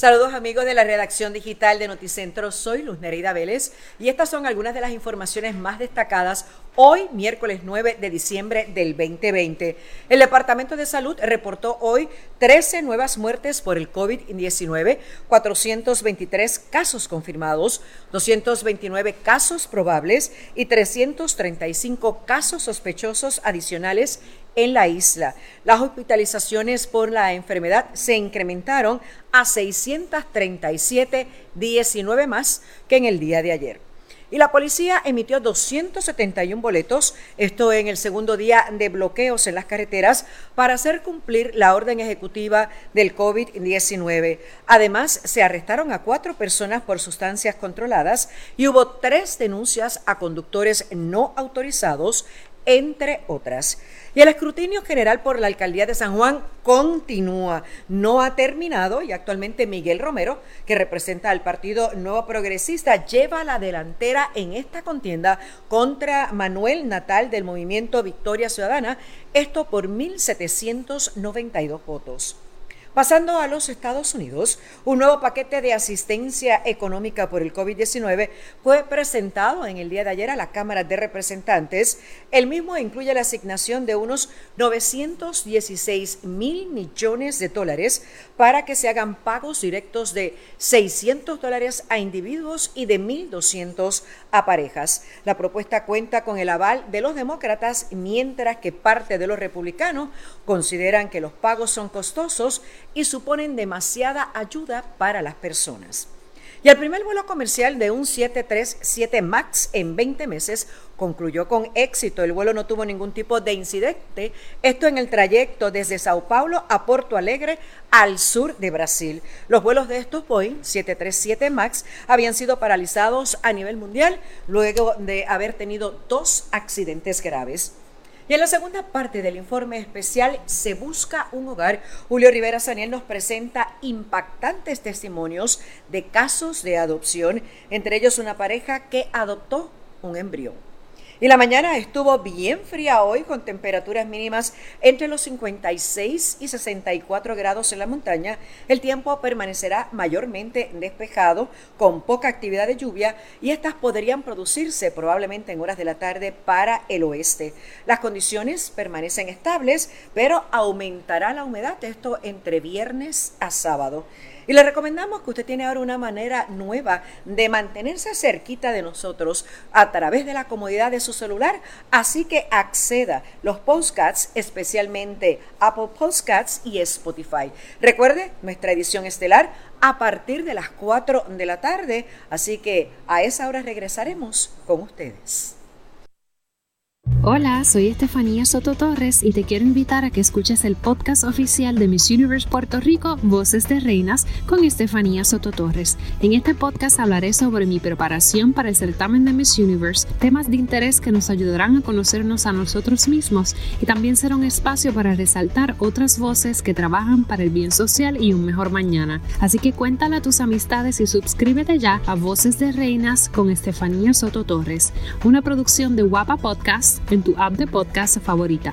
Saludos amigos de la redacción digital de Noticentro, soy Luz Nereida Vélez y estas son algunas de las informaciones más destacadas hoy, miércoles 9 de diciembre del 2020. El Departamento de Salud reportó hoy 13 nuevas muertes por el COVID-19, 423 casos confirmados, 229 casos probables y 335 casos sospechosos adicionales en la isla. Las hospitalizaciones por la enfermedad se incrementaron a 637, 19 más que en el día de ayer. Y la policía emitió 271 boletos, esto en el segundo día de bloqueos en las carreteras, para hacer cumplir la orden ejecutiva del COVID-19. Además, se arrestaron a cuatro personas por sustancias controladas y hubo tres denuncias a conductores no autorizados entre otras. Y el escrutinio general por la alcaldía de San Juan continúa, no ha terminado y actualmente Miguel Romero, que representa al Partido Nuevo Progresista, lleva la delantera en esta contienda contra Manuel Natal del movimiento Victoria Ciudadana, esto por 1.792 votos. Pasando a los Estados Unidos, un nuevo paquete de asistencia económica por el COVID-19 fue presentado en el día de ayer a la Cámara de Representantes. El mismo incluye la asignación de unos 916 mil millones de dólares para que se hagan pagos directos de 600 dólares a individuos y de 1.200 a parejas. La propuesta cuenta con el aval de los demócratas, mientras que parte de los republicanos consideran que los pagos son costosos y suponen demasiada ayuda para las personas. Y el primer vuelo comercial de un 737 MAX en 20 meses concluyó con éxito. El vuelo no tuvo ningún tipo de incidente. Esto en el trayecto desde Sao Paulo a Porto Alegre al sur de Brasil. Los vuelos de estos Boeing 737 MAX habían sido paralizados a nivel mundial luego de haber tenido dos accidentes graves. Y en la segunda parte del informe especial Se busca un hogar, Julio Rivera Saniel nos presenta impactantes testimonios de casos de adopción, entre ellos una pareja que adoptó un embrión. Y la mañana estuvo bien fría hoy con temperaturas mínimas entre los 56 y 64 grados en la montaña. El tiempo permanecerá mayormente despejado con poca actividad de lluvia y estas podrían producirse probablemente en horas de la tarde para el oeste. Las condiciones permanecen estables, pero aumentará la humedad, esto entre viernes a sábado. Y le recomendamos que usted tiene ahora una manera nueva de mantenerse cerquita de nosotros a través de la comodidad de su celular. Así que acceda los podcasts, especialmente Apple Podcasts y Spotify. Recuerde nuestra edición estelar a partir de las 4 de la tarde. Así que a esa hora regresaremos con ustedes. Hola, soy Estefanía Soto Torres y te quiero invitar a que escuches el podcast oficial de Miss Universe Puerto Rico, Voces de Reinas, con Estefanía Soto Torres. En este podcast hablaré sobre mi preparación para el certamen de Miss Universe, temas de interés que nos ayudarán a conocernos a nosotros mismos y también será un espacio para resaltar otras voces que trabajan para el bien social y un mejor mañana. Así que cuéntale a tus amistades y suscríbete ya a Voces de Reinas con Estefanía Soto Torres, una producción de Guapa Podcast en tu app de podcast favorita.